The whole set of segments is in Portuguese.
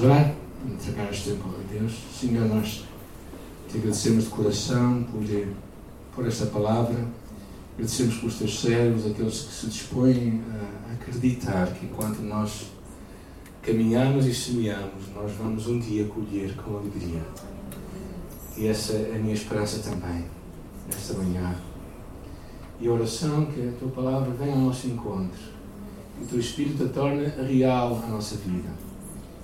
Orar? Entregar este tempo a Deus. Senhor, nós te agradecemos de coração por, por esta palavra. Agradecemos pelos teus servos, aqueles que se dispõem a acreditar que enquanto nós caminhamos e semeamos, nós vamos um dia colher com alegria. E essa é a minha esperança também, nesta manhã. E a oração que a tua palavra venha ao nosso encontro, que o teu Espírito a torne real à nossa vida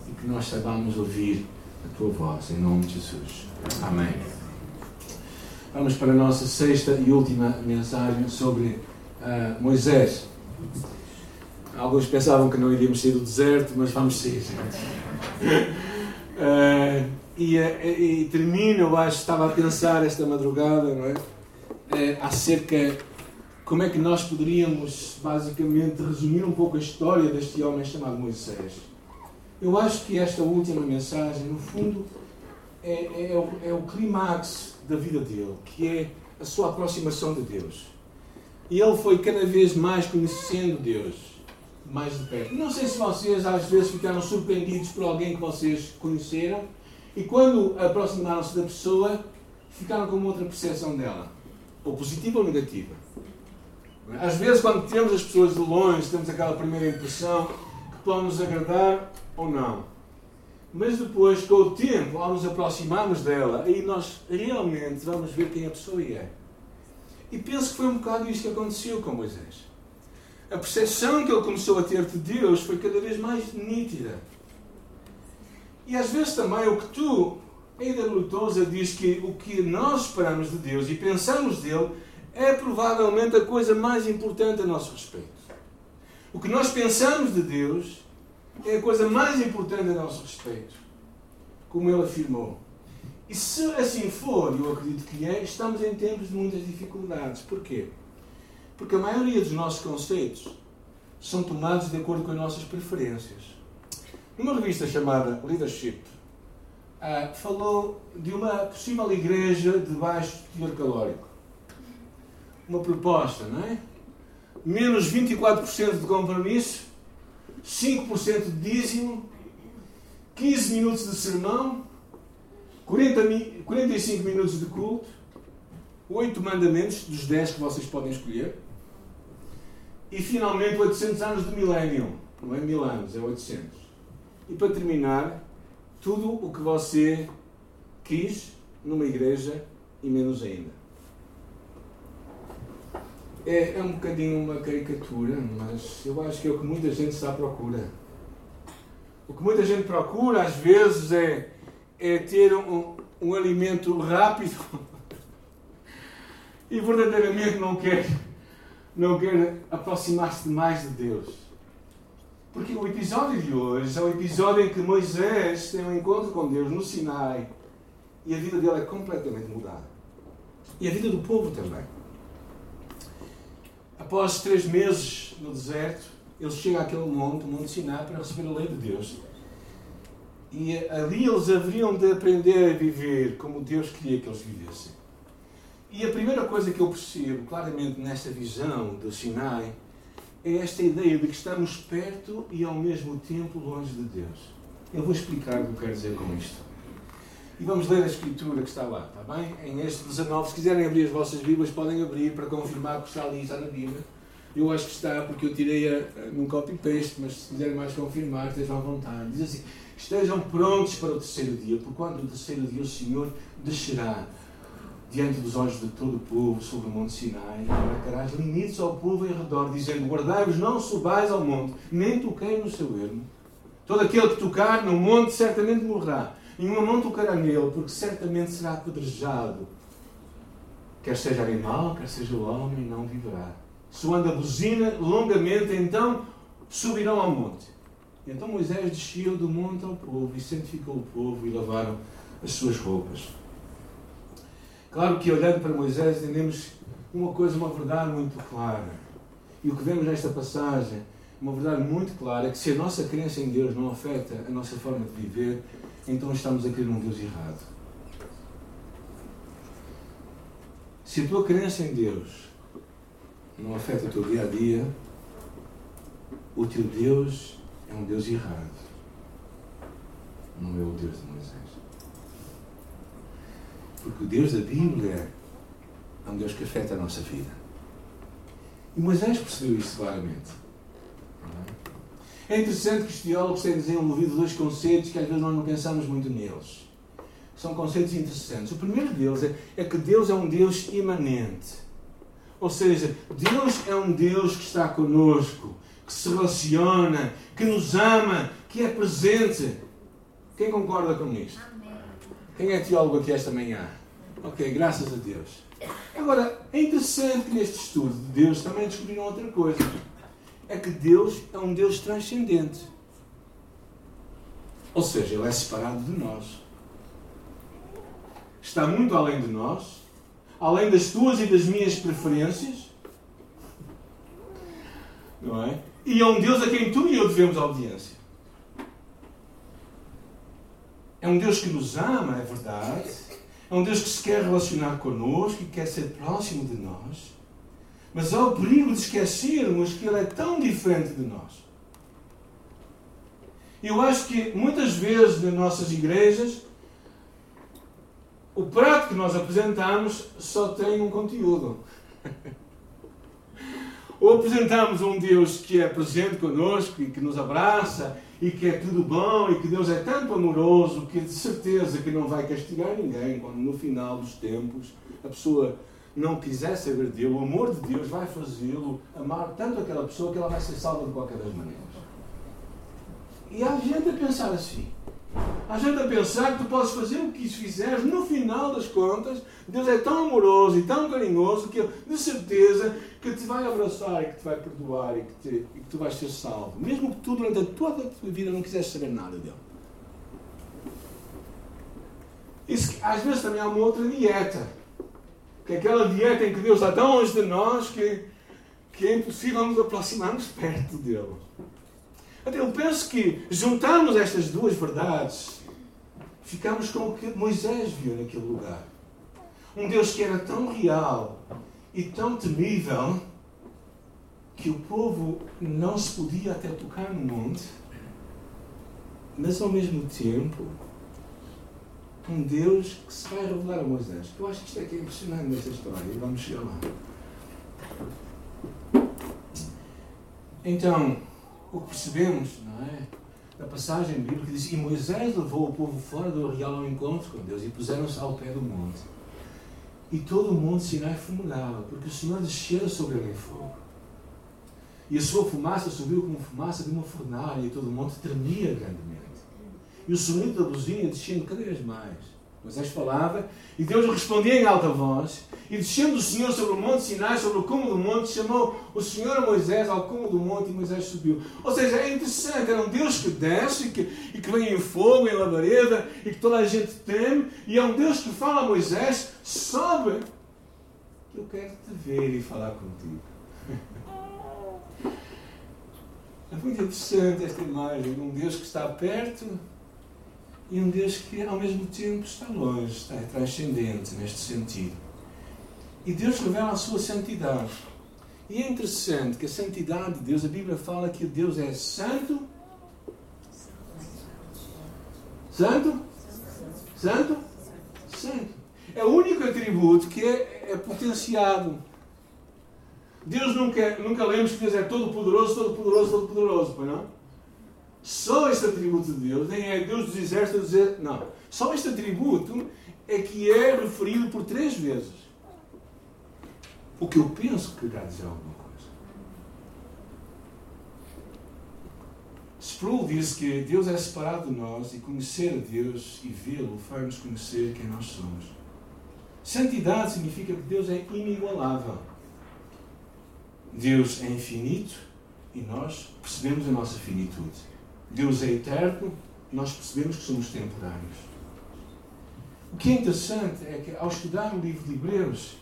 e que nós saibamos ouvir a tua voz, em nome de Jesus. Amém. Vamos para a nossa sexta e última mensagem sobre uh, Moisés. Alguns pensavam que não iríamos sair do deserto, mas vamos sair. uh, e, e, e termino, eu acho, estava a pensar esta madrugada, não é? Uh, acerca como é que nós poderíamos, basicamente, resumir um pouco a história deste homem chamado Moisés. Eu acho que esta última mensagem, no fundo, é, é, é, o, é o clímax da vida dele, que é a sua aproximação de Deus. E ele foi cada vez mais conhecendo Deus, mais de perto. Não sei se vocês às vezes ficaram surpreendidos por alguém que vocês conheceram e quando aproximaram-se da pessoa ficaram com outra percepção dela, ou positiva ou negativa. Às vezes, quando temos as pessoas de longe, temos aquela primeira impressão que podem nos agradar ou não. Mas depois, com o tempo, ao nos aproximarmos dela, aí nós realmente vamos ver quem a pessoa é. E penso que foi um bocado isso que aconteceu com Moisés. A percepção que ele começou a ter de Deus foi cada vez mais nítida. E às vezes também o que tu, ainda lutosa, diz que o que nós esperamos de Deus e pensamos dele é provavelmente a coisa mais importante a nosso respeito. O que nós pensamos de Deus é a coisa mais importante a nosso respeito, como ele afirmou. E se assim for, e eu acredito que é, estamos em tempos de muitas dificuldades. Porquê? Porque a maioria dos nossos conceitos são tomados de acordo com as nossas preferências. Numa revista chamada Leadership, uh, falou de uma possível igreja de baixo teor calórico. Uma proposta, não é? Menos 24% de compromisso 5% de dízimo, 15 minutos de sermão, 40, 45 minutos de culto, 8 mandamentos dos 10 que vocês podem escolher, e finalmente 800 anos de milénio. Não é mil anos, é 800. E para terminar, tudo o que você quis numa igreja e menos ainda é, é um bocadinho uma caricatura, mas eu acho que é o que muita gente está à procura. O que muita gente procura, às vezes, é, é ter um, um alimento rápido e verdadeiramente não quer, não quer aproximar-se mais de Deus. Porque o episódio de hoje é o episódio em que Moisés tem um encontro com Deus no Sinai e a vida dele é completamente mudada. E a vida do povo também. Após três meses no deserto, eles chegam àquele monte, o Monte Sinai, para receber a lei de Deus. E ali eles haveriam de aprender a viver como Deus queria que eles vivessem. E a primeira coisa que eu percebo claramente nesta visão do Sinai é esta ideia de que estamos perto e ao mesmo tempo longe de Deus. Eu vou explicar o que eu quero dizer com isto. E vamos ler a escritura que está lá, está bem? Em este 19, se quiserem abrir as vossas Bíblias, podem abrir para confirmar que está ali, está na Bíblia. Eu acho que está, porque eu tirei-a num copy-paste, mas se quiserem mais confirmar, estejam à vontade. Diz assim: Estejam prontos para o terceiro dia, porque quando o terceiro dia o Senhor descerá diante dos olhos de todo o povo sobre o Monte Sinai, marcarás limites ao povo em redor, dizendo: Guardai-vos, não subais ao monte, nem toquei no seu ermo. Todo aquele que tocar no monte certamente morrerá. Nenhuma mão tocará nele, porque certamente será apedrejado. Quer seja animal, quer seja o homem, não viverá. Soando a buzina longamente, então subirão ao monte. Então Moisés desceu do monte ao povo e santificou o povo e lavaram as suas roupas. Claro que olhando para Moisés entendemos uma coisa, uma verdade muito clara. E o que vemos nesta passagem, uma verdade muito clara, é que se a nossa crença em Deus não afeta a nossa forma de viver, então estamos a crer num Deus errado. Se a tua crença em Deus não afeta o teu dia a dia, o teu Deus é um Deus errado. não é o Deus de Moisés. Porque o Deus da Bíblia é um Deus que afeta a nossa vida. E Moisés percebeu isso claramente. É interessante que os teólogos têm desenvolvido dois conceitos que às vezes nós não pensamos muito neles. São conceitos interessantes. O primeiro deles é, é que Deus é um Deus imanente. Ou seja, Deus é um Deus que está conosco, que se relaciona, que nos ama, que é presente. Quem concorda com isto? Quem é teólogo aqui esta manhã? Ok, graças a Deus. Agora, é interessante que neste estudo de Deus também descobriram outra coisa. É que Deus é um Deus transcendente. Ou seja, Ele é separado de nós. Está muito além de nós, além das tuas e das minhas preferências. Não é? E é um Deus a quem tu e eu devemos audiência. É um Deus que nos ama, é verdade é um Deus que se quer relacionar connosco e quer ser próximo de nós. Mas há o perigo de esquecermos que Ele é tão diferente de nós. Eu acho que muitas vezes nas nossas igrejas o prato que nós apresentamos só tem um conteúdo. Ou apresentamos um Deus que é presente conosco e que nos abraça e que é tudo bom e que Deus é tanto amoroso que de certeza que não vai castigar ninguém quando no final dos tempos a pessoa não quiser saber dele, o amor de Deus vai fazê-lo amar tanto aquela pessoa que ela vai ser salva de qualquer das maneiras. E há gente a pensar assim. Há gente a pensar que tu podes fazer o que fizeres, no final das contas, Deus é tão amoroso e tão carinhoso que de certeza que te vai abraçar e que te vai perdoar e que, te, e que tu vais ser salvo. Mesmo que tu durante toda a tua vida não quiseres saber nada dele. Isso, às vezes também há uma outra dieta. Que aquela dieta em que Deus está tão longe de nós que, que é impossível nos aproximarmos perto dele. Eu penso que juntarmos estas duas verdades, ficamos com o que Moisés viu naquele lugar. Um Deus que era tão real e tão temível que o povo não se podia até tocar no monte, mas ao mesmo tempo um Deus que se vai revelar a Moisés. Eu acho que isto é que é impressionante nesta história e vamos chegar lá. Então, o que percebemos, não é? Da passagem bíblica diz: E Moisés levou o povo fora do real ao encontro com Deus e puseram-se ao pé do monte. E todo o monte Sinai fumegava, porque o Senhor descera sobre ele em fogo. E a sua fumaça subiu como fumaça de uma fornalha, e todo o monte tremia grandemente. E o sonido da buzina descendo cada vez mais. Moisés falava, e Deus respondia em alta voz, e descendo o Senhor sobre o monte Sinai, sobre o cume do monte, chamou o Senhor a Moisés ao cume do monte, e Moisés subiu. Ou seja, é interessante, era um Deus que desce, e que, e que vem em fogo, em labareda, e que toda a gente teme, e é um Deus que fala a Moisés, sobe, que eu quero te ver e falar contigo. É muito interessante esta imagem de um Deus que está perto e um Deus que ao mesmo tempo está longe, está transcendente neste sentido. E Deus revela a sua santidade. E é interessante que a santidade de Deus, a Bíblia fala que Deus é santo. Santo? Santo? Santo. É o único atributo que é, é potenciado. Deus nunca, nunca lemos que Deus é todo poderoso, todo poderoso, todo poderoso, pois não? Só este atributo de Deus, nem é Deus dos exércitos dizer. Não. Só este atributo é que é referido por três vezes. O que eu penso que quer dizer alguma coisa. Sproul diz que Deus é separado de nós e conhecer a Deus e vê-lo faz-nos conhecer quem nós somos. Santidade significa que Deus é inigualável. Deus é infinito e nós percebemos a nossa finitude. Deus é eterno, nós percebemos que somos temporários. O que é interessante é que ao estudar o livro de Hebreus,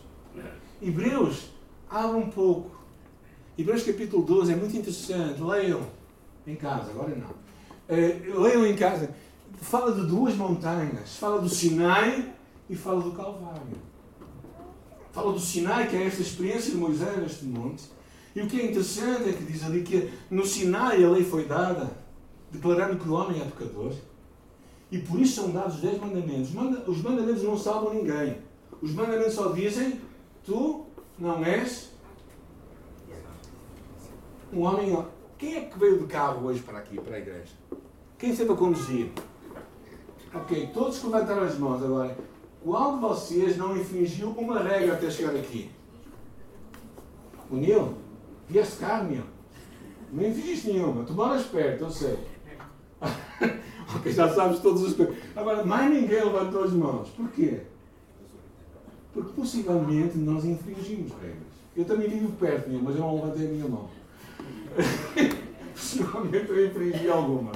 Hebreus abre um pouco. Hebreus capítulo 12 é muito interessante. Leiam em casa, agora não. Uh, leiam em casa. Fala de duas montanhas. Fala do Sinai e fala do Calvário. Fala do Sinai, que é esta experiência de Moisés neste monte. E o que é interessante é que diz ali que no Sinai a lei foi dada declarando que o homem é pecador. E por isso são dados os dez mandamentos. Os mandamentos não salvam ninguém. Os mandamentos só dizem: tu não és um homem. Quem é que veio de carro hoje para aqui, para a igreja? Quem sempre a conduzir? Ok, todos que levantaram as mãos agora. Qual de vocês não infringiu uma regra até chegar aqui? O Nil? Vieste cá, Nil? Não infringiste nenhuma. Tu moras perto, eu sei. ok, já sabes todos os coisas. Agora, mais ninguém levantou as mãos. Porquê? Porque possivelmente nós infringimos regras. Eu também vivo perto, Nil, mas eu não levantei a minha mão. possivelmente eu infringi alguma.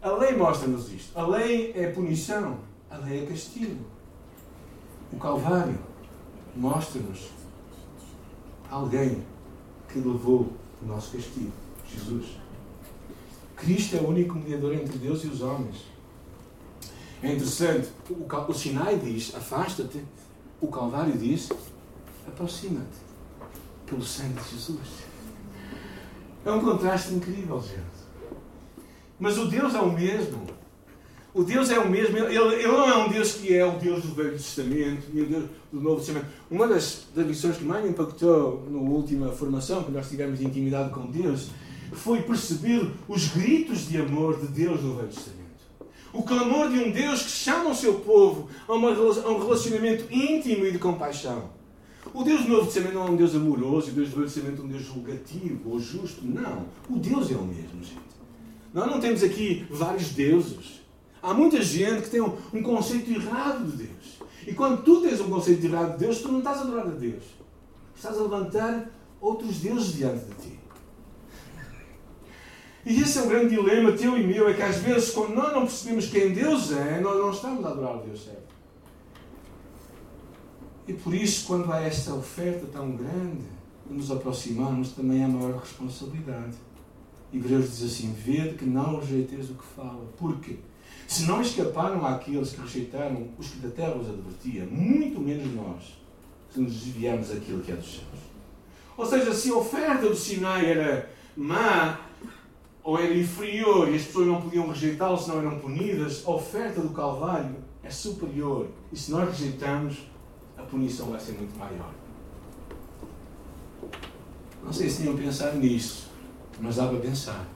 A lei mostra-nos isto. A lei é punição. A lei é castigo. O Calvário mostra-nos alguém que levou o nosso castigo. Jesus. Cristo é o único mediador entre Deus e os homens. É interessante, o, o Sinai diz, afasta-te. O Calvário diz, aproxima-te. Pelo sangue de Jesus. É um contraste incrível, gente. Mas o Deus é o mesmo. O Deus é o mesmo. Ele, ele não é um Deus que é o Deus do Velho Testamento e o Deus do Novo Testamento. Uma das, das lições que mais me impactou na última formação, que nós tivemos de intimidade com Deus, foi perceber os gritos de amor de Deus no Velho Testamento. O clamor de um Deus que chama o seu povo a, uma, a um relacionamento íntimo e de compaixão. O Deus do Novo Testamento não é um Deus amoroso o Deus do Velho Testamento é um Deus julgativo ou justo. Não. O Deus é o mesmo, gente. Nós não temos aqui vários deuses. Há muita gente que tem um, um, conceito errado de Deus. E quando tu tens um conceito errado de Deus, tu não estás a adorar a Deus. Estás a levantar outros deuses diante de ti. E esse é o grande dilema teu e meu, é que às vezes quando nós não percebemos quem Deus é, nós não estamos a adorar o Deus certo. E por isso, quando há esta oferta tão grande, nos aproximamos, também há maior responsabilidade. Hebreus diz assim: Vede que não rejeiteis o que fala. Porquê? Se não escaparam àqueles que rejeitaram os que da terra os advertia, muito menos nós, se nos desviamos daquilo que é dos céus. Ou seja, se a oferta do Sinai era má ou era inferior e as pessoas não podiam rejeitá-lo se não eram punidas, a oferta do Calvário é superior. E se nós rejeitamos, a punição vai ser muito maior. Não sei se tinham pensado nisso. Mas dá para pensar.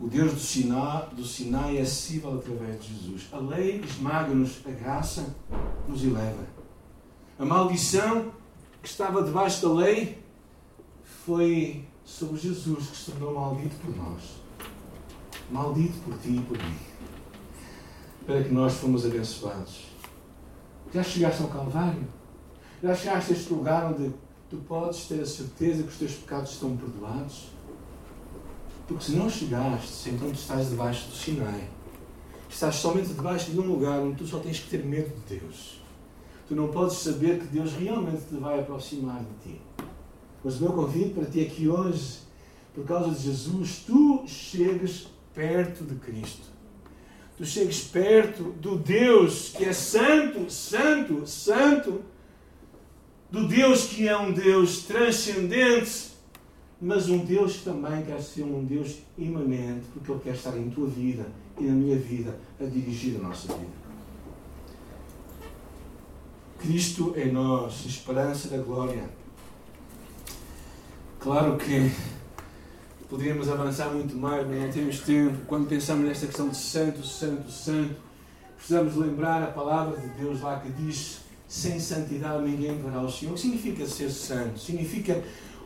O Deus do Sinai, do Sinai é acessível através de Jesus. A lei esmaga-nos, a graça nos eleva. A maldição que estava debaixo da lei foi sobre Jesus que se tornou maldito por nós. Maldito por ti e por mim. Para que nós fomos abençoados. Já chegaste ao Calvário? Já chegaste a este lugar onde tu podes ter a certeza que os teus pecados estão perdoados. Porque se não chegaste, então tu estás debaixo do Sinai. Estás somente debaixo de um lugar onde tu só tens que ter medo de Deus. Tu não podes saber que Deus realmente te vai aproximar de ti. Mas o meu convite para ti é que hoje, por causa de Jesus, tu chegues perto de Cristo. Tu chegues perto do Deus que é santo, santo, santo do Deus que é um Deus transcendente, mas um Deus que também quer ser um Deus imanente, porque Ele quer estar em tua vida e na minha vida a dirigir a nossa vida. Cristo é nós, esperança da glória. Claro que poderíamos avançar muito mais, mas não temos tempo. Quando pensamos nesta questão de santo, santo, santo, precisamos lembrar a palavra de Deus lá que diz sem santidade ninguém verá o Senhor. O que significa ser santo? Significa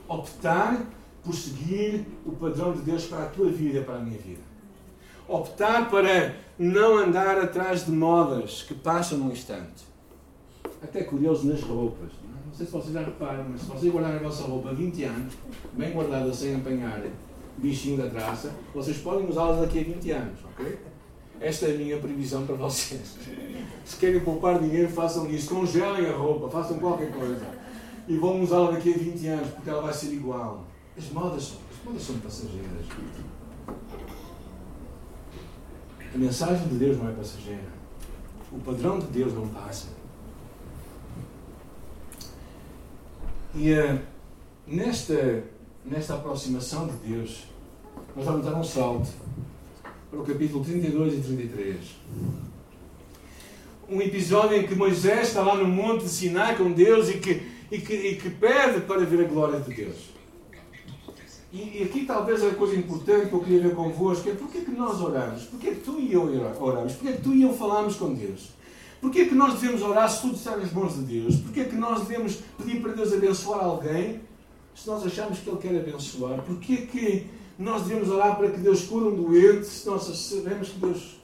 optar por seguir o padrão de Deus para a tua vida para a minha vida. Optar para não andar atrás de modas que passam num instante. Até curioso nas roupas. Não sei se vocês já reparam, mas se vocês guardarem a vossa roupa 20 anos, bem guardada sem apanhar bichinho da traça, vocês podem usá-las daqui a 20 anos, ok? Esta é a minha previsão para vocês. Se querem poupar dinheiro, façam isso. Congelem a roupa, façam qualquer coisa. E vão usá-la daqui a 20 anos, porque ela vai ser igual. As modas, as modas são passageiras. A mensagem de Deus não é passageira. O padrão de Deus não passa. E uh, nesta, nesta aproximação de Deus, nós vamos dar um salto para o capítulo 32 e 33. Um episódio em que Moisés está lá no monte de Sinai com Deus e que, e que, e que pede para ver a glória de Deus. E, e aqui talvez a coisa importante que eu queria ver convosco é porque é que nós oramos? Porque é que tu e eu oramos? Porque é que tu e eu falamos com Deus? Porque é que nós devemos orar se tudo está nas mãos de Deus? Porque é que nós devemos pedir para Deus abençoar alguém se nós achamos que Ele quer abençoar? Porque é que nós devemos orar para que Deus cure um doente se nós sabemos que Deus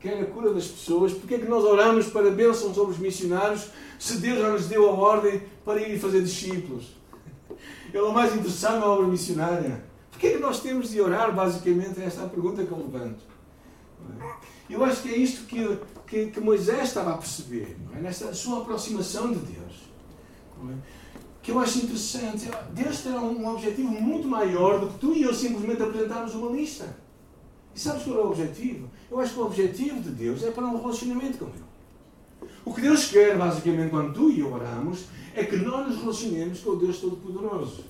quer a cura das pessoas? Porque é que nós oramos para bênçãos sobre os missionários se Deus já nos deu a ordem para ir fazer discípulos? Ele é o mais interessado na obra missionária. Porquê é que nós temos de orar, basicamente? Esta é a pergunta que eu levanto. Eu acho que é isto que, que, que Moisés estava a perceber, é? nesta sua aproximação de Deus. É? Que eu acho interessante. Deus tem um objetivo muito maior do que tu e eu simplesmente apresentarmos uma lista. E sabes qual é o objetivo? Eu acho que o objetivo de Deus é para um relacionamento com Ele. O que Deus quer, basicamente, quando tu e eu oramos, é que nós nos relacionemos com o Deus Todo-Poderoso.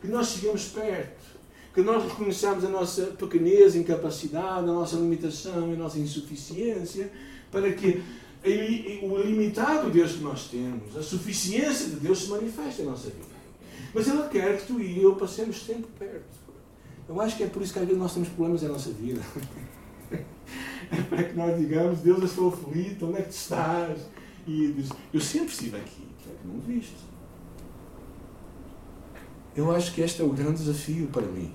Que nós cheguemos perto. Que nós reconheçamos a nossa pequenez, incapacidade, a nossa limitação, a nossa insuficiência, para que o limitado Deus que nós temos, a suficiência de Deus se manifeste na nossa vida. Mas Ele quer que tu e eu passemos tempo perto. Eu acho que é por isso que às vezes nós temos problemas na nossa vida. é para que nós digamos, Deus, eu estou aflito, onde é que tu estás? E diz, eu sempre estive aqui, é que não viste. Eu acho que este é o grande desafio para mim.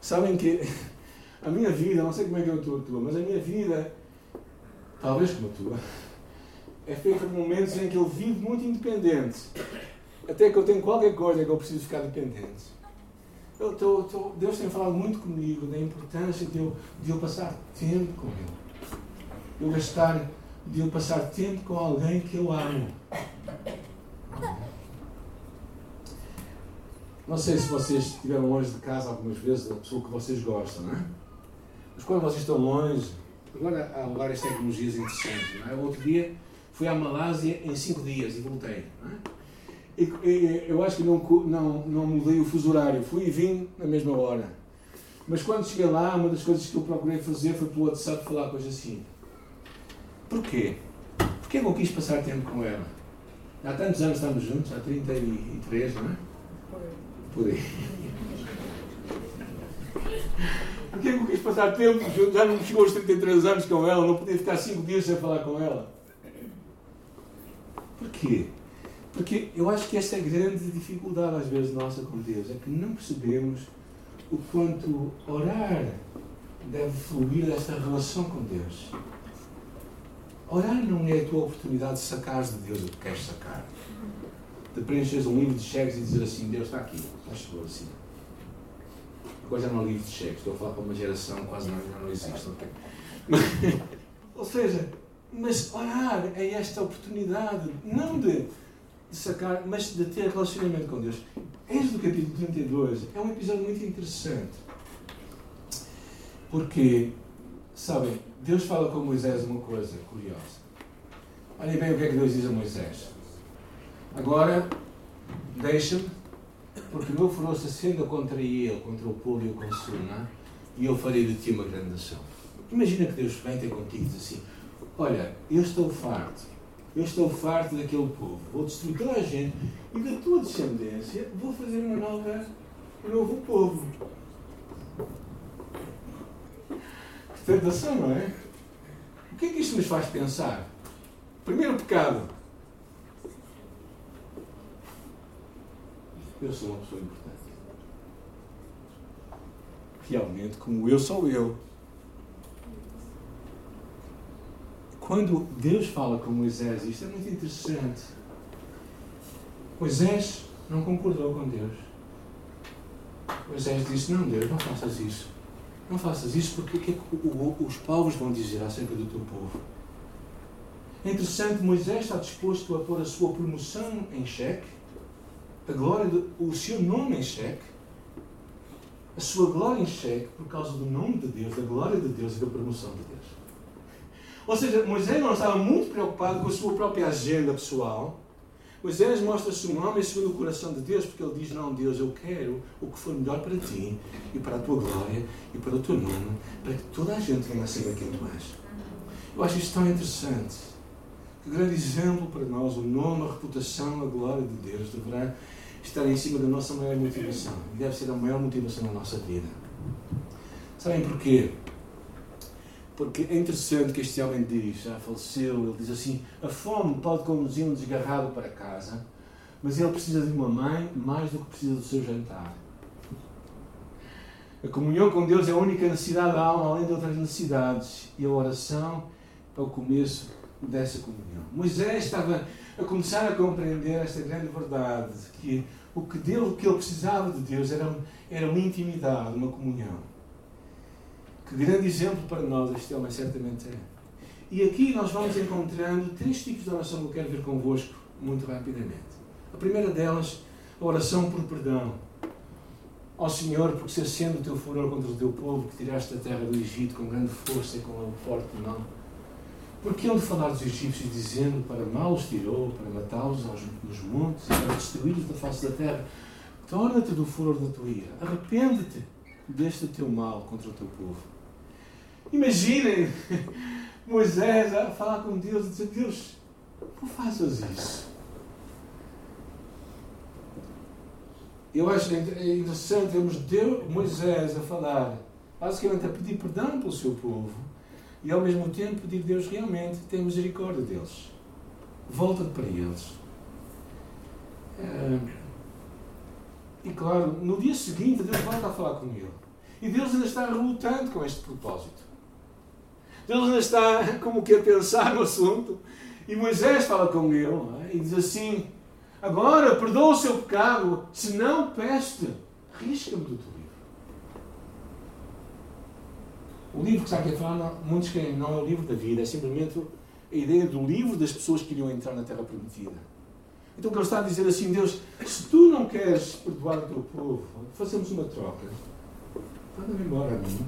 Sabem que a minha vida, não sei como é que é a tua, mas a minha vida, talvez como a tua, é feita de momentos em que eu vivo muito independente. Até que eu tenho qualquer coisa que eu preciso ficar dependente. Eu tô, tô, Deus tem falado muito comigo da importância de eu, de eu passar tempo com Ele. Eu gastar, de eu passar tempo com alguém que eu amo. Não sei se vocês estiveram longe de casa algumas vezes da pessoa que vocês gostam, não é? Mas quando vocês estão longe, agora há várias tecnologias interessantes, não é? Outro dia fui à Malásia em cinco dias e voltei, é? E, e, eu acho que não, não, não mudei o fuso horário, fui e vim na mesma hora. Mas quando cheguei lá, uma das coisas que eu procurei fazer foi pelo WhatsApp falar coisas assim. Porquê? Porquê que eu quis passar tempo com ela? Há tantos anos estamos juntos, há 33, não é? Por aí. Porquê que eu quis passar tempo? Já não chegou aos 33 anos com ela, não podia ficar 5 dias sem falar com ela. Porquê? Porque eu acho que esta é a grande dificuldade, às vezes, nossa com Deus, é que não percebemos o quanto orar deve fluir desta relação com Deus. Orar não é a tua oportunidade de sacar de Deus o que queres sacar. De preencheres um livro de cheques e dizer assim: Deus está aqui, faz favor assim. Agora já não livro de cheques, estou a falar para uma geração quase não, já não existe. Okay? Ou seja, mas orar é esta oportunidade, não de de sacar, mas de ter relacionamento com Deus. Este do capítulo 32 é um episódio muito interessante. Porque, sabem, Deus fala com Moisés uma coisa curiosa. Olhem bem o que é que Deus diz a Moisés. Agora, deixa-me, porque o meu furor se acenda contra ele, contra o povo e o consuma, e eu farei de ti uma grande nação. Imagina que Deus vem ter contigo e diz assim: Olha, eu estou farto eu estou farto daquele povo. Vou destruir toda a gente e da tua descendência vou fazer uma nova, um novo povo. Que tentação, não é? O que é que isto nos faz pensar? Primeiro pecado. Eu sou uma pessoa importante. Realmente, como eu sou eu. quando Deus fala com Moisés, isto é muito interessante. Moisés não concordou com Deus. Moisés disse: Não, Deus, não faças isso. Não faças isso porque o que é que os povos vão dizer acerca do teu povo? É interessante, Moisés está disposto a pôr a sua promoção em xeque, a glória de, o seu nome em xeque, a sua glória em xeque por causa do nome de Deus, da glória de Deus e da promoção de Deus. Ou seja, Moisés não estava muito preocupado com a sua própria agenda pessoal, Moisés mostra-se um homem segundo o coração de Deus, porque ele diz: Não, Deus, eu quero o que for melhor para ti e para a tua glória e para o teu nome, para que toda a gente venha a saber quem tu és. Eu acho isto tão interessante. Que grande exemplo para nós, o nome, a reputação, a glória de Deus deverá estar em cima da nossa maior motivação. E deve ser a maior motivação da nossa vida. Sabem porquê? Porque é interessante que este homem diz, já faleceu, ele diz assim: a fome pode conduzir um desgarrado para casa, mas ele precisa de uma mãe mais do que precisa do seu jantar. A comunhão com Deus é a única necessidade da alma, além de outras necessidades, e a oração é o começo dessa comunhão. Moisés estava a começar a compreender esta grande verdade, que o que, Deus, o que ele precisava de Deus era, era uma intimidade, uma comunhão. Que grande exemplo para nós este homem certamente é. E aqui nós vamos encontrando três tipos de oração que eu quero ver convosco muito rapidamente. A primeira delas, a oração por perdão. Ó Senhor, porque se acende o teu furor contra o teu povo, que tiraste da terra do Egito com grande força e com uma forte mão. Porque ele falar dos egípcios, dizendo para mal os tirou, para matá-los nos montes e para destruí-los da face da terra. Torna-te do furor da tua ira. Arrepende-te deste teu mal contra o teu povo. Imaginem Moisés a falar com Deus e dizer: Deus, não faças isso. Eu acho interessante vermos Deus, Moisés a falar, basicamente a pedir perdão pelo seu povo e ao mesmo tempo pedir a Deus realmente tem misericórdia deles. Volta para eles. É, e claro, no dia seguinte Deus volta a falar com ele. E Deus ainda está relutante com este propósito. Deus ainda está como que a pensar no assunto. E Moisés fala com ele é? e diz assim: Agora perdoa o seu pecado, se não peste, risca-me do teu livro. O livro que está aqui a falar, não, muitos querem, não é o livro da vida, é simplesmente a ideia do livro das pessoas que iriam entrar na Terra Prometida. Então o que ele está a dizer assim, Deus, se tu não queres perdoar o teu povo, façamos uma troca. Manda-me embora a mim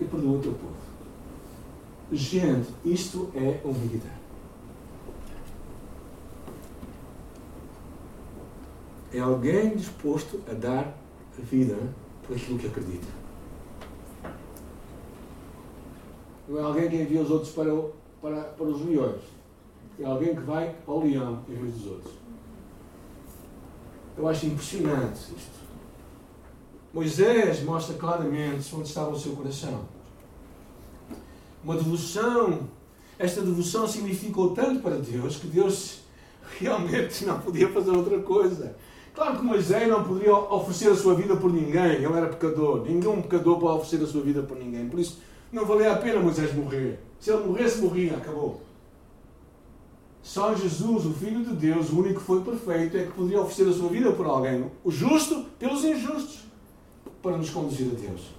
e perdoa o teu povo. Gente, isto é humildade. É alguém disposto a dar a vida por aquilo que acredita. Não é alguém que envia os outros para, para, para os leões. É alguém que vai ao leão em vez dos outros. Eu acho impressionante isto. Moisés mostra claramente onde estava o seu coração uma devoção. Esta devoção significou tanto para Deus que Deus realmente não podia fazer outra coisa. Claro que Moisés não poderia oferecer a sua vida por ninguém, ele era pecador. Nenhum pecador pode oferecer a sua vida por ninguém. Por isso, não valia a pena Moisés morrer. Se ele morresse, morria, acabou. Só Jesus, o Filho de Deus, o único que foi perfeito, é que poderia oferecer a sua vida por alguém. O justo pelos injustos, para nos conduzir a Deus.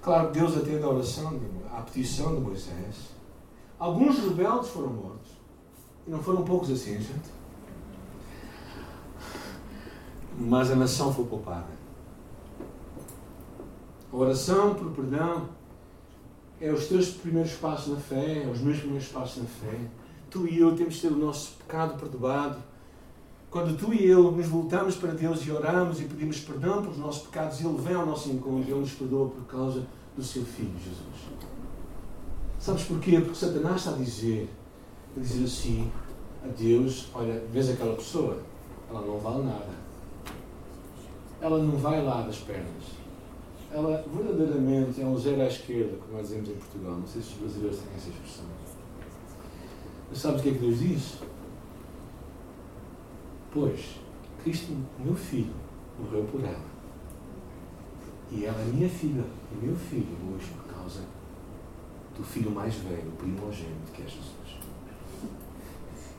Claro, Deus atende à oração, à petição de Moisés. Alguns rebeldes foram mortos. E não foram poucos assim, gente. Mas a nação foi poupada. A oração por perdão é os teus primeiros passos na fé, é os meus primeiros passos na fé. Tu e eu temos de ter o nosso pecado perdoado. Quando tu e eu nos voltamos para Deus e oramos e pedimos perdão pelos nossos pecados, Ele vem ao nosso encontro Ele nos perdoa por causa do seu Filho Jesus. Sabes porquê? Porque Satanás está a dizer, a dizer assim a Deus, olha, vês aquela pessoa, ela não vale nada. Ela não vai lá das pernas. Ela verdadeiramente é um zero à esquerda, como nós dizemos em Portugal. Não sei se os brasileiros têm essa expressão. Mas sabes o que é que Deus diz? Pois, Cristo, meu filho, morreu por ela. E ela é minha filha e meu filho hoje por causa do filho mais velho, o primogênito, que é Jesus.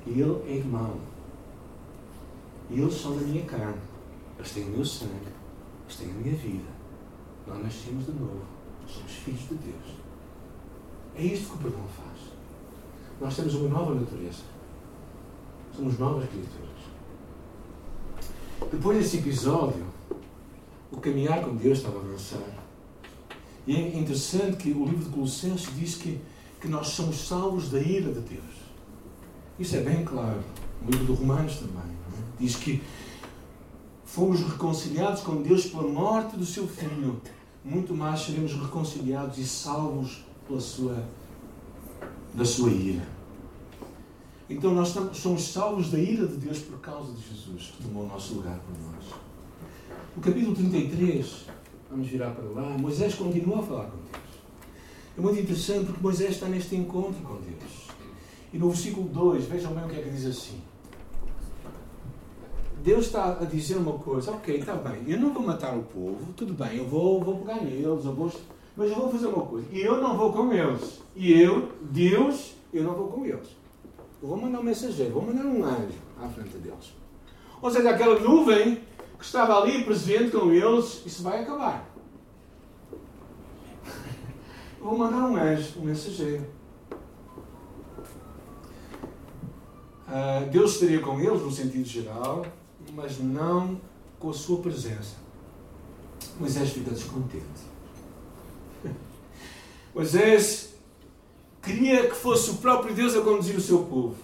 E ele é irmão. E eles são da minha carne. Eles têm o meu sangue. Eles têm a minha vida. Nós nascemos de novo. Somos filhos de Deus. É isto que o perdão faz. Nós temos uma nova natureza. Somos novas criaturas. Depois desse episódio, o caminhar com Deus estava a avançar. E é interessante que o livro de Colossenses diz que, que nós somos salvos da ira de Deus. Isso é bem claro. No livro de Romanos também. É? Diz que fomos reconciliados com Deus pela morte do seu Filho. Muito mais seremos reconciliados e salvos pela sua, da sua ira. Então nós somos salvos da ira de Deus por causa de Jesus, que tomou o nosso lugar por nós. O capítulo 33, vamos virar para lá, Moisés continua a falar com Deus. É muito interessante porque Moisés está neste encontro com Deus. E no versículo 2, vejam bem o que é que diz assim. Deus está a dizer uma coisa, ok, está bem, eu não vou matar o povo, tudo bem, eu vou, vou pegar neles, eu vou, mas eu vou fazer uma coisa, e eu não vou com eles. E eu, Deus, eu não vou com eles. Eu vou mandar um mensageiro, vou mandar um anjo à frente deles. Ou seja, aquela nuvem que estava ali presente com eles, isso vai acabar. Eu vou mandar um anjo, um mensageiro. Uh, Deus estaria com eles no sentido geral, mas não com a sua presença. Moisés fica descontente. Moisés queria que fosse o próprio Deus a conduzir o seu povo.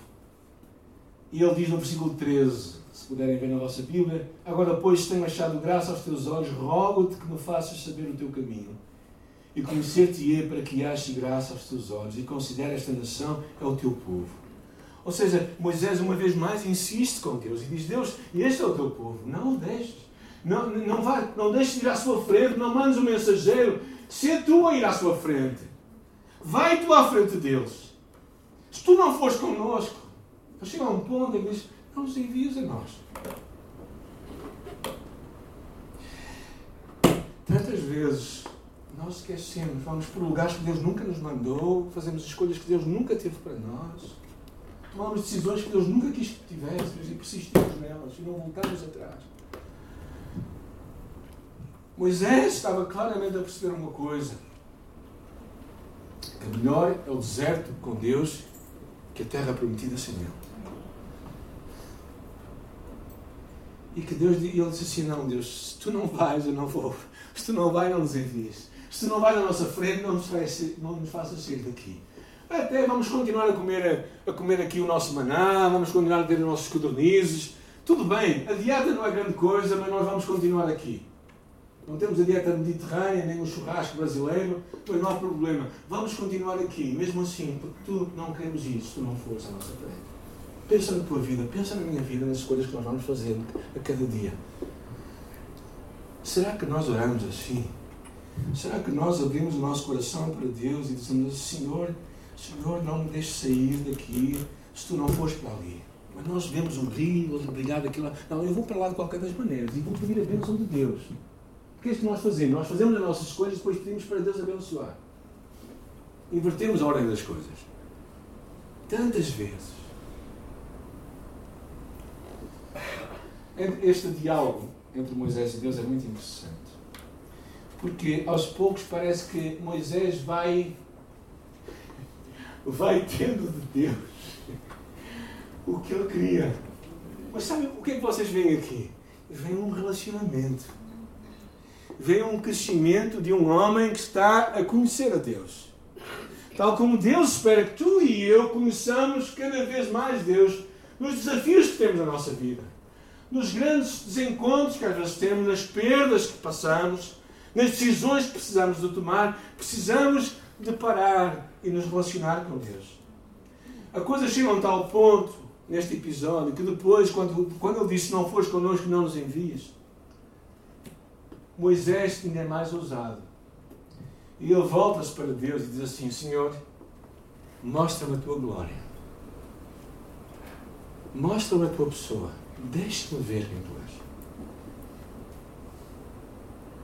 E ele diz no versículo 13, se puderem ver na vossa Bíblia: Agora, pois, tenho achado graça aos teus olhos, rogo-te que me faças saber o teu caminho. E conhecer-te-ei para que ache graça aos teus olhos, e considere esta nação é o teu povo. Ou seja, Moisés uma vez mais insiste com Deus e diz: Deus, este é o teu povo, não o deixes. Não, não, vai, não deixes de ir à sua frente, não mandes um mensageiro, se tu a ir à sua frente. Vai tu à frente deles. Se tu não fores connosco, chega a um ponto em que diz: Não nos envias a nós. Tantas vezes nós esquecemos, vamos por lugares que Deus nunca nos mandou, fazemos escolhas que Deus nunca teve para nós, tomamos decisões que Deus nunca quis que tivéssemos e persistimos nelas e não voltamos atrás. Moisés estava claramente a perceber uma coisa: que melhor é o deserto com Deus que a terra prometida sem Ele. E que Deus, ele disse assim: Não, Deus, se tu não vais, eu não vou. Se tu não vais, não nos envies. Se tu não vais à nossa frente, não nos faças sair daqui. Até vamos continuar a comer, a comer aqui o nosso maná, vamos continuar a ter os nossos codornizes. Tudo bem, a dieta não é grande coisa, mas nós vamos continuar aqui. Não temos a dieta mediterrânea, nem o churrasco brasileiro, mas não há problema. Vamos continuar aqui, mesmo assim, porque tu não queremos isso, tu não fores à nossa frente. Pensa na tua vida, pensa na minha vida, nas escolhas que nós vamos fazer a cada dia. Será que nós oramos assim? Será que nós abrimos o nosso coração para Deus e dizemos Senhor, Senhor, não me deixes sair daqui se tu não fores para ali. Mas nós vemos o rio, o brilhar daquilo. Não, eu vou para lá de qualquer das maneiras e vou pedir a bênção de Deus. O que é que nós fazemos? Nós fazemos as nossas escolhas e depois pedimos para Deus abençoar. Invertemos a ordem das coisas. Tantas vezes. Este diálogo entre Moisés e Deus é muito interessante. Porque aos poucos parece que Moisés vai vai tendo de Deus o que ele queria. Mas sabe o que é que vocês veem aqui? Vem um relacionamento vem um crescimento de um homem que está a conhecer a Deus. Tal como Deus espera que tu e eu conheçamos cada vez mais Deus nos desafios que temos na nossa vida, nos grandes desencontros que às vezes temos, nas perdas que passamos, nas decisões que precisamos de tomar, precisamos de parar e nos relacionar com Deus. A coisa chega a um tal ponto neste episódio que depois, quando, quando ele disse: Não fores connosco, não nos envias Moisés ainda é mais ousado. E ele volta-se para Deus e diz assim: Senhor, mostra-me a tua glória. Mostra-me a tua pessoa. Deixa-me ver quem tu és.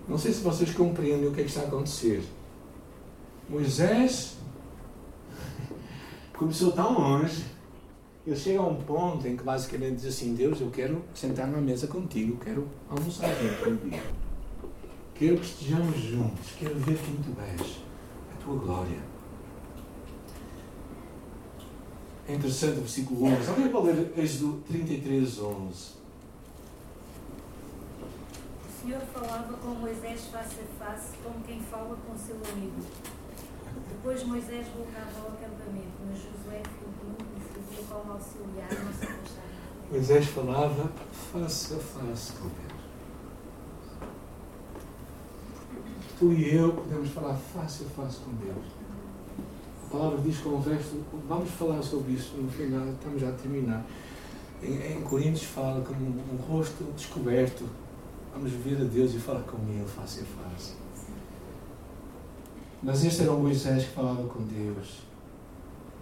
Não sei se vocês compreendem o que é que está a acontecer. Moisés começou tão longe. Ele chega a um ponto em que basicamente diz assim: Deus, eu quero sentar na mesa contigo, quero almoçar junto contigo. Quero que estejamos juntos. Quero ver quem tu és. A tua glória. É interessante o versículo 11. Alguém pode ler Êxodo 33, 11. O Senhor falava com Moisés face a face, como quem fala com seu amigo. Depois Moisés voltava ao acampamento, mas Josué, filho de servia como auxiliar, não se afastava. Moisés falava face a face com Deus. Tu e eu podemos falar face a face com Deus. A palavra diz com o resto, vamos falar sobre isso no final, estamos já a terminar. Em, em Coríntios fala como um, um rosto descoberto. Vamos ver a Deus e falar com Ele face a face. Mas este era o Moisés que falava com Deus.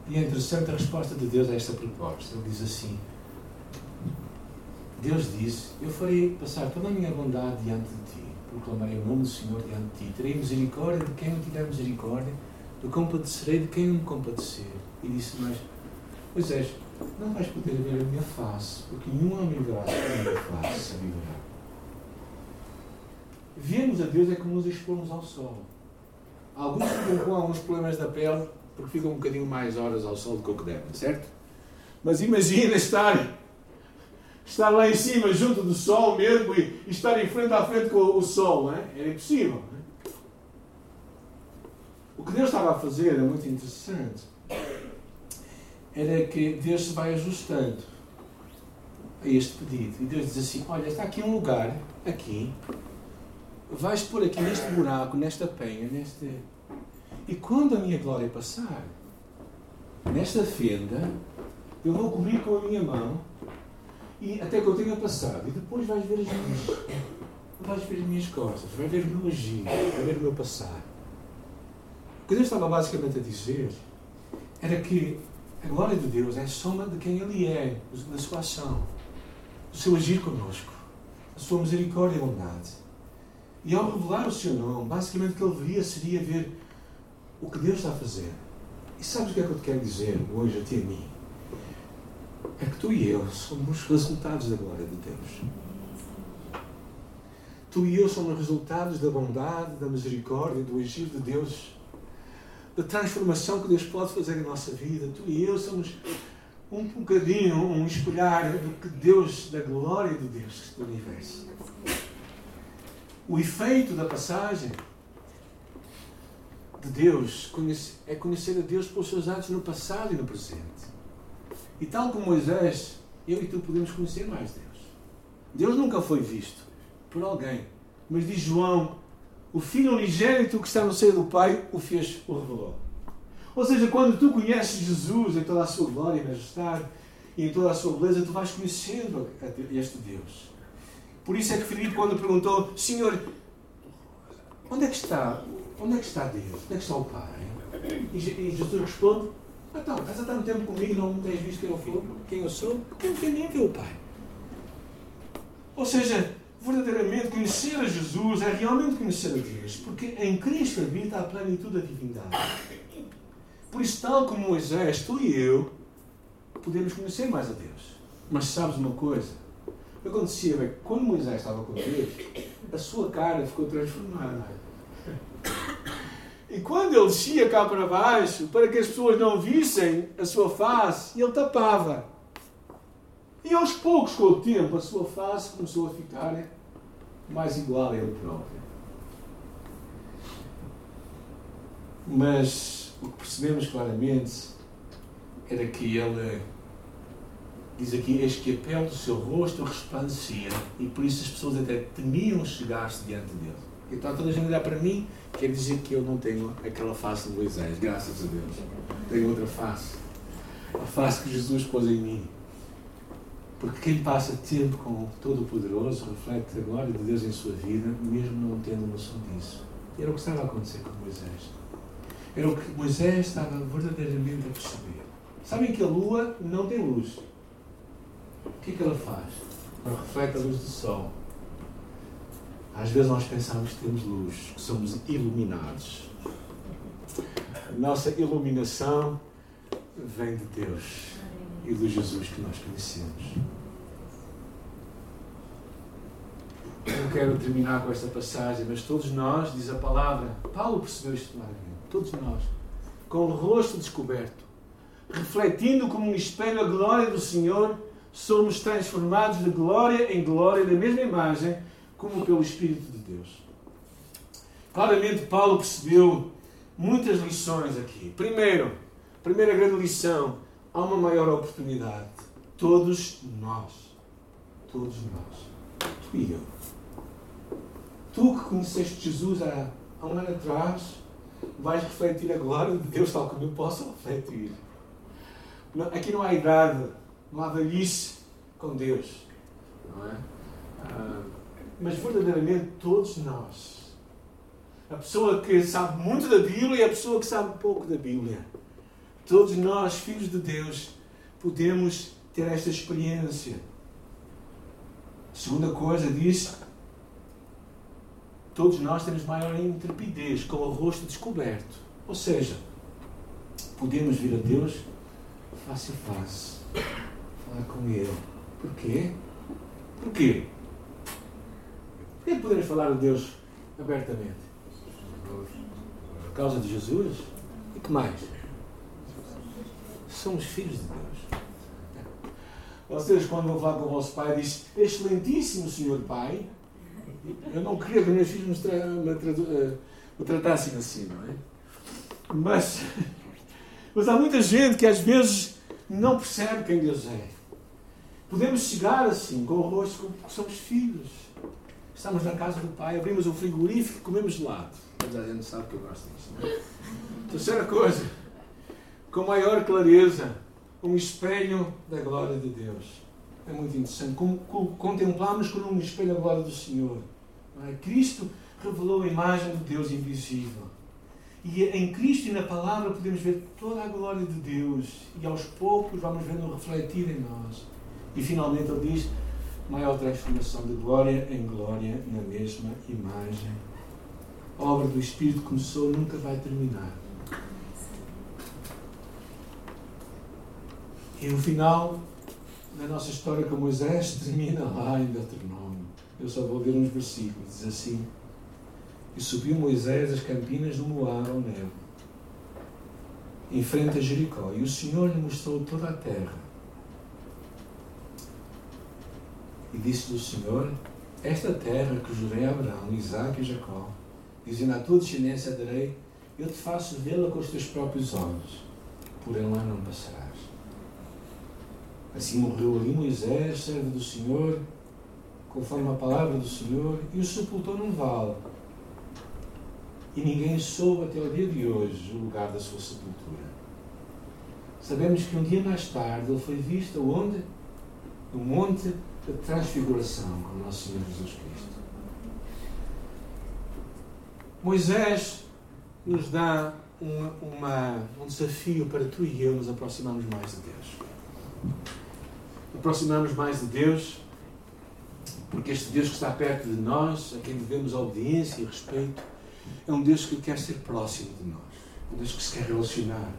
E é interessante a resposta de Deus a esta proposta. Ele diz assim: Deus disse: Eu farei passar toda a minha bondade diante de ti, proclamarei o nome do Senhor diante de ti, terei misericórdia de quem não tiver misericórdia, do compadecerei de quem não me compadecer. E disse: Mas, Moisés, não vais poder ver a minha face, porque nenhum homem verá a minha face a viverá. Vermos a Deus é como nos expomos ao sol. Alguns ficam com alguns problemas da pele porque ficam um bocadinho mais horas ao sol do que o que devem, certo? Mas imagina estar, estar lá em cima, junto do sol mesmo, e, e estar em frente a frente com o sol, não é? Era impossível. É? O que Deus estava a fazer é muito interessante. Era que Deus se vai ajustando a este pedido. E Deus diz assim: Olha, está aqui um lugar, aqui, vais pôr aqui neste buraco, nesta penha, neste. E quando a minha glória passar, nesta fenda, eu vou cobrir com a minha mão e até que eu tenha passado. E depois vais ver as minhas. Vais ver as minhas costas, vais ver o meu agir, vais ver o meu passar. O que Deus estava basicamente a dizer era que a glória de Deus é a soma de quem Ele é, da sua ação, do seu agir conosco, da sua misericórdia e bondade. E ao revelar o seu nome, basicamente o que ele veria seria ver o que Deus está a fazer. E sabes o que é que eu te quero dizer hoje a ti e a mim? É que tu e eu somos resultados da glória de Deus. Tu e eu somos resultados da bondade, da misericórdia, do agir de Deus, da transformação que Deus pode fazer em nossa vida. Tu e eu somos um bocadinho, um espelhar do que Deus, da glória de Deus do universo. O efeito da passagem de Deus é conhecer a Deus pelos seus atos no passado e no presente. E tal como Moisés, eu e tu podemos conhecer mais Deus. Deus nunca foi visto por alguém. Mas diz João, o Filho unigênito que está no seio do Pai o fez, o revelou. Ou seja, quando tu conheces Jesus em toda a sua glória e majestade e em toda a sua beleza, tu vais conhecendo este Deus. Por isso é que Filipe, quando perguntou, Senhor, onde é que está? Onde é que está Deus? Onde é que está o Pai? E Jesus responde, então, estás a tanto tempo comigo e não tens visto quem eu, sou? quem eu sou? Porque não quem ver o Pai. Ou seja, verdadeiramente conhecer a Jesus é realmente conhecer a Deus, porque em Cristo habita a plenitude da divindade. Por isso, tal como Moisés, tu e eu podemos conhecer mais a Deus. Mas sabes uma coisa? O que acontecia que quando Moisés estava com Deus, a sua cara ficou transformada. E quando ele descia cá para baixo, para que as pessoas não vissem a sua face, ele tapava. E aos poucos, com o tempo, a sua face começou a ficar mais igual a ele próprio. Mas o que percebemos claramente era que ele diz aqui, eis que a pele do seu rosto resplandecia e por isso as pessoas até temiam chegar-se diante dele. Então toda a gente olhar para mim, quer dizer que eu não tenho aquela face de Moisés, graças a Deus. Tenho outra face. A face que Jesus pôs em mim. Porque quem passa tempo com o Todo-Poderoso reflete a glória de Deus em sua vida, mesmo não tendo noção disso. Era o que estava a acontecer com Moisés. Era o que Moisés estava verdadeiramente a perceber. Sabem que a lua não tem luz. O que é que ela faz? Ela reflete a luz do sol. Às vezes nós pensamos que temos luz, que somos iluminados. A nossa iluminação vem de Deus e do Jesus que nós conhecemos. Eu quero terminar com esta passagem, mas todos nós, diz a palavra, Paulo percebeu isto claramente, todos nós, com o rosto descoberto, refletindo como um espelho a glória do Senhor, somos transformados de glória em glória, na mesma imagem, como pelo Espírito de Deus. Claramente, Paulo percebeu muitas lições aqui. Primeiro, primeira grande lição, há uma maior oportunidade. Todos nós, todos nós, tu e eu. Tu que conheceste Jesus há, há um ano atrás, vais refletir a glória de Deus tal como eu posso refletir. Aqui não há idade, não há velhice com Deus. Não é? Ah, mas verdadeiramente todos nós. A pessoa que sabe muito da Bíblia e a pessoa que sabe pouco da Bíblia. Todos nós, filhos de Deus, podemos ter esta experiência. A segunda coisa diz: todos nós temos maior intrepidez, com o rosto descoberto. Ou seja, podemos vir a Deus face a face, com Ele. Porquê? Porquê? Porquê podemos falar a Deus abertamente? Por causa de Jesus? E que mais? Somos filhos de Deus. Vocês, quando vão falar com o vosso pai, dizem: Excelentíssimo Senhor Pai. Eu não queria que meus filhos me, tra me, tra uh, me tratassem assim, não é? Mas, mas há muita gente que às vezes não percebe quem Deus é. Podemos chegar assim, com o rosto, porque somos filhos. Estamos na casa do Pai, abrimos o frigorífico e comemos gelado. Mas a gente sabe que eu gosto disso. É? Terceira coisa, com maior clareza, um espelho da glória de Deus. É muito interessante. Contemplamos como um espelho a glória do Senhor. É? Cristo revelou a imagem de Deus invisível. E em Cristo e na palavra podemos ver toda a glória de Deus. E aos poucos vamos vendo refletido em nós. E finalmente ele diz: maior transformação de glória em glória na mesma imagem. A obra do Espírito começou, nunca vai terminar. E no final da nossa história com Moisés termina lá em Deuteronômio. Eu só vou ler uns versículos. Diz assim: E subiu Moisés as campinas do Moab ao Nebo, em frente a Jericó, e o Senhor lhe mostrou toda a terra E disse-lhe o Senhor: Esta terra que jurei a Abraão, Isaac e Jacó, dizendo à tua descendência darei, eu te faço vê-la com os teus próprios olhos, por ela não passarás. Assim morreu ali Moisés, servo do Senhor, conforme a palavra do Senhor, e o sepultou num vale. E ninguém soube até o dia de hoje o lugar da sua sepultura. Sabemos que um dia mais tarde ele foi visto onde? No monte a transfiguração com o nosso Senhor Jesus Cristo. Moisés nos dá uma, uma, um desafio para tu e eu nos aproximarmos mais de Deus. Aproximarmos mais de Deus, porque este Deus que está perto de nós, a quem devemos obediência e respeito, é um Deus que quer ser próximo de nós, um Deus que se quer relacionar.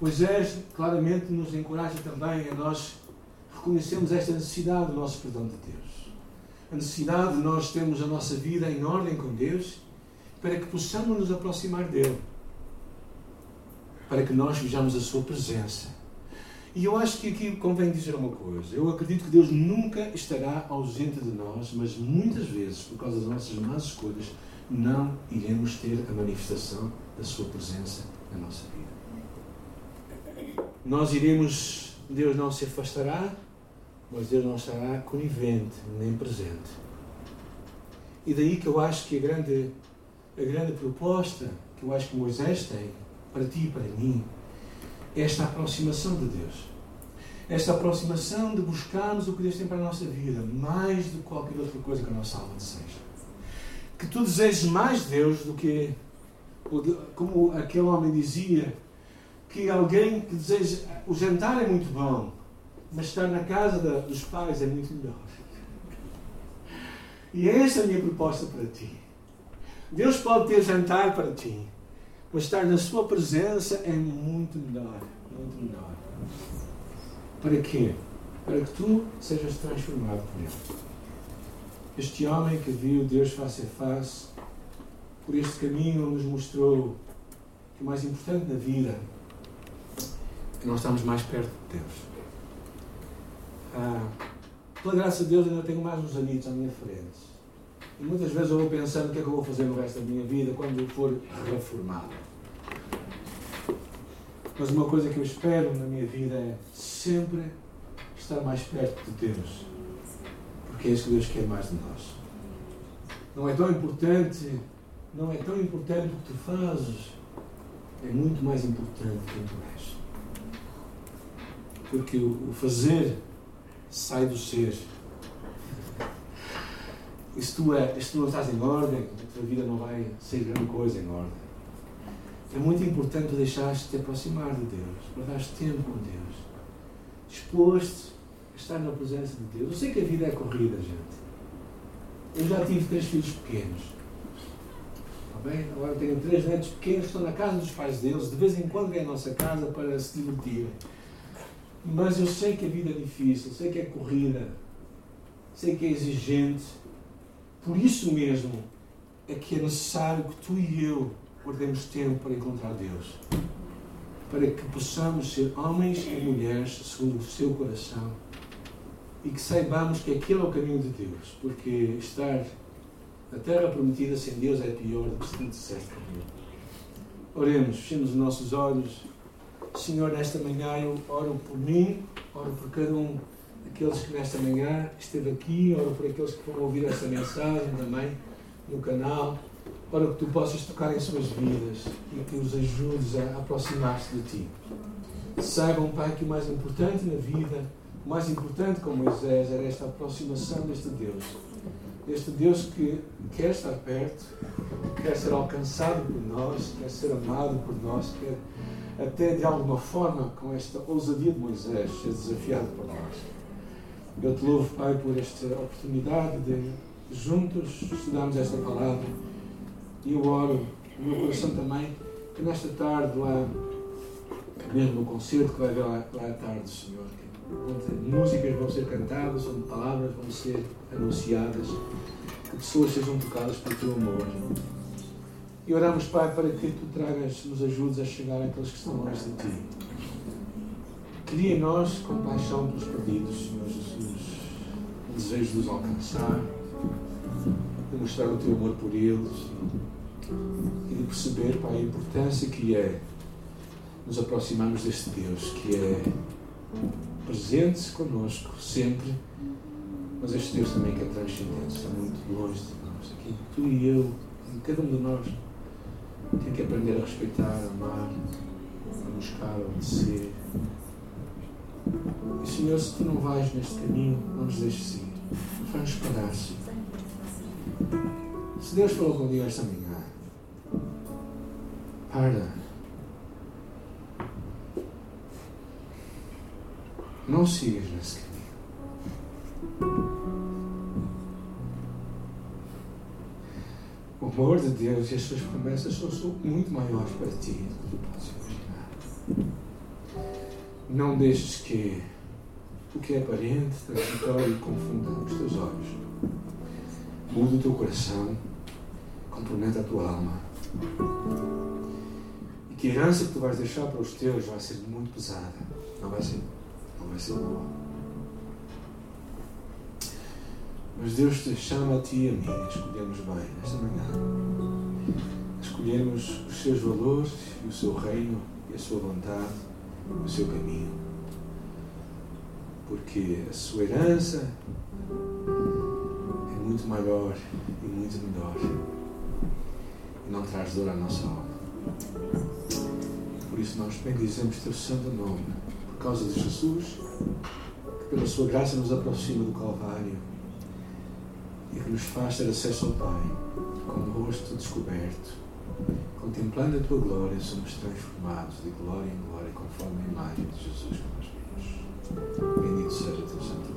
Moisés claramente nos encoraja também a nós reconhecemos esta necessidade do nosso perdão de Deus. A necessidade de nós termos a nossa vida em ordem com Deus para que possamos nos aproximar dele. Para que nós vejamos a sua presença. E eu acho que aqui convém dizer uma coisa. Eu acredito que Deus nunca estará ausente de nós, mas muitas vezes, por causa das nossas más escolhas, não iremos ter a manifestação da sua presença na nossa vida. Nós iremos, Deus não se afastará, mas Deus não estará conivente nem presente. E daí que eu acho que a grande, a grande proposta que eu acho que Moisés tem para ti e para mim é esta aproximação de Deus. Esta aproximação de buscarmos o que Deus tem para a nossa vida, mais do que qualquer outra coisa que a nossa alma deseja. Que tu desejes mais Deus do que, como aquele homem dizia, que alguém que deseja. O jantar é muito bom, mas estar na casa da, dos pais é muito melhor. E essa é a minha proposta para ti. Deus pode ter jantar para ti, mas estar na sua presença é muito melhor. Muito melhor. Para quê? Para que tu sejas transformado por Ele. Este homem que viu Deus face a face, por este caminho nos mostrou que o mais importante na vida é que nós estamos mais perto de Deus. Ah, pela graça de Deus, ainda tenho mais uns anitos à minha frente. E muitas vezes eu vou pensando o que é que eu vou fazer no resto da minha vida quando eu for reformado. Mas uma coisa que eu espero na minha vida é sempre estar mais perto de Deus. Porque é isso que Deus quer mais de nós. Não é tão importante, não é tão importante o que tu fazes, é muito mais importante quem tu és. Porque o fazer sai do ser. E se tu, é, se tu não estás em ordem, a tua vida não vai ser grande coisa em ordem. É muito importante tu deixares te aproximar de Deus, guardares tempo com Deus, disposto a estar na presença de Deus. Eu sei que a vida é corrida, gente. Eu já tive três filhos pequenos. Está bem? Agora tenho três netos pequenos que estão na casa dos pais deles, de vez em quando vêm à nossa casa para se divertirem. Mas eu sei que a vida é difícil, sei que é corrida, sei que é exigente. Por isso mesmo é que é necessário que tu e eu guardemos tempo para encontrar Deus. Para que possamos ser homens e mulheres segundo o seu coração e que saibamos que aquele é o caminho de Deus. Porque estar na terra prometida sem Deus é pior do que se dissesse caminho. Oremos, fechemos os nossos olhos. Senhor, nesta manhã eu oro por mim, oro por cada um daqueles que nesta manhã esteve aqui, oro por aqueles que vão ouvir esta mensagem também no canal. Oro que tu possas tocar em suas vidas e que os ajudes a aproximar-se de ti. Saibam, Pai, que o mais importante na vida, o mais importante com Moisés era esta aproximação deste Deus. Este Deus que quer estar perto, quer ser alcançado por nós, quer ser amado por nós, quer até de alguma forma, com esta ousadia de Moisés, ser desafiado por nós. Eu te louvo, Pai, por esta oportunidade de juntos estudarmos esta palavra. E eu oro no meu coração também que nesta tarde, lá, mesmo no concerto que vai haver lá, lá à tarde, Senhor, onde músicas vão ser cantadas, onde palavras vão ser anunciadas, que pessoas sejam tocadas pelo teu amor. E oramos, Pai, para que tu tragas, nos ajudes a chegar àqueles que estão longe de ti. Cria em nós compaixão pelos perdidos, Senhor Jesus, o desejo de os alcançar, de mostrar o teu amor por eles e de perceber, Pai, a importância que é nos aproximarmos deste Deus, que é presente connosco sempre, mas este Deus também que é transcendente, está muito longe de nós. Aqui, tu e eu, e cada um de nós, tem que aprender a respeitar, a amar, a buscar, a obedecer. E Senhor, se tu não vais neste caminho, não nos deixes ir. Faz-nos parar, Senhor. Se Deus falou contigo esta manhã, para. Não sigas nesse caminho. O amor de Deus e as suas promessas são, são muito maiores para ti do que podes imaginar. Não deixes que o que é aparente, transitório, confunda os teus olhos. Muda o teu coração, comprometa a tua alma. E que a herança que tu vais deixar para os teus vai ser muito pesada. Não vai ser, não vai ser boa. Mas Deus te chama a ti e a mim a escolhermos bem esta manhã. A escolhermos os seus valores e o seu reino e a sua vontade, o seu caminho. Porque a sua herança é muito maior e muito melhor. E não traz dor à nossa alma. Por isso nós bendizemos teu santo nome, por causa de Jesus, que pela sua graça nos aproxima do Calvário e que nos faz ter acesso ao Pai com o rosto descoberto. Contemplando a tua glória, somos transformados de glória em glória conforme a imagem de Jesus que nós vimos. Bendito seja o teu santo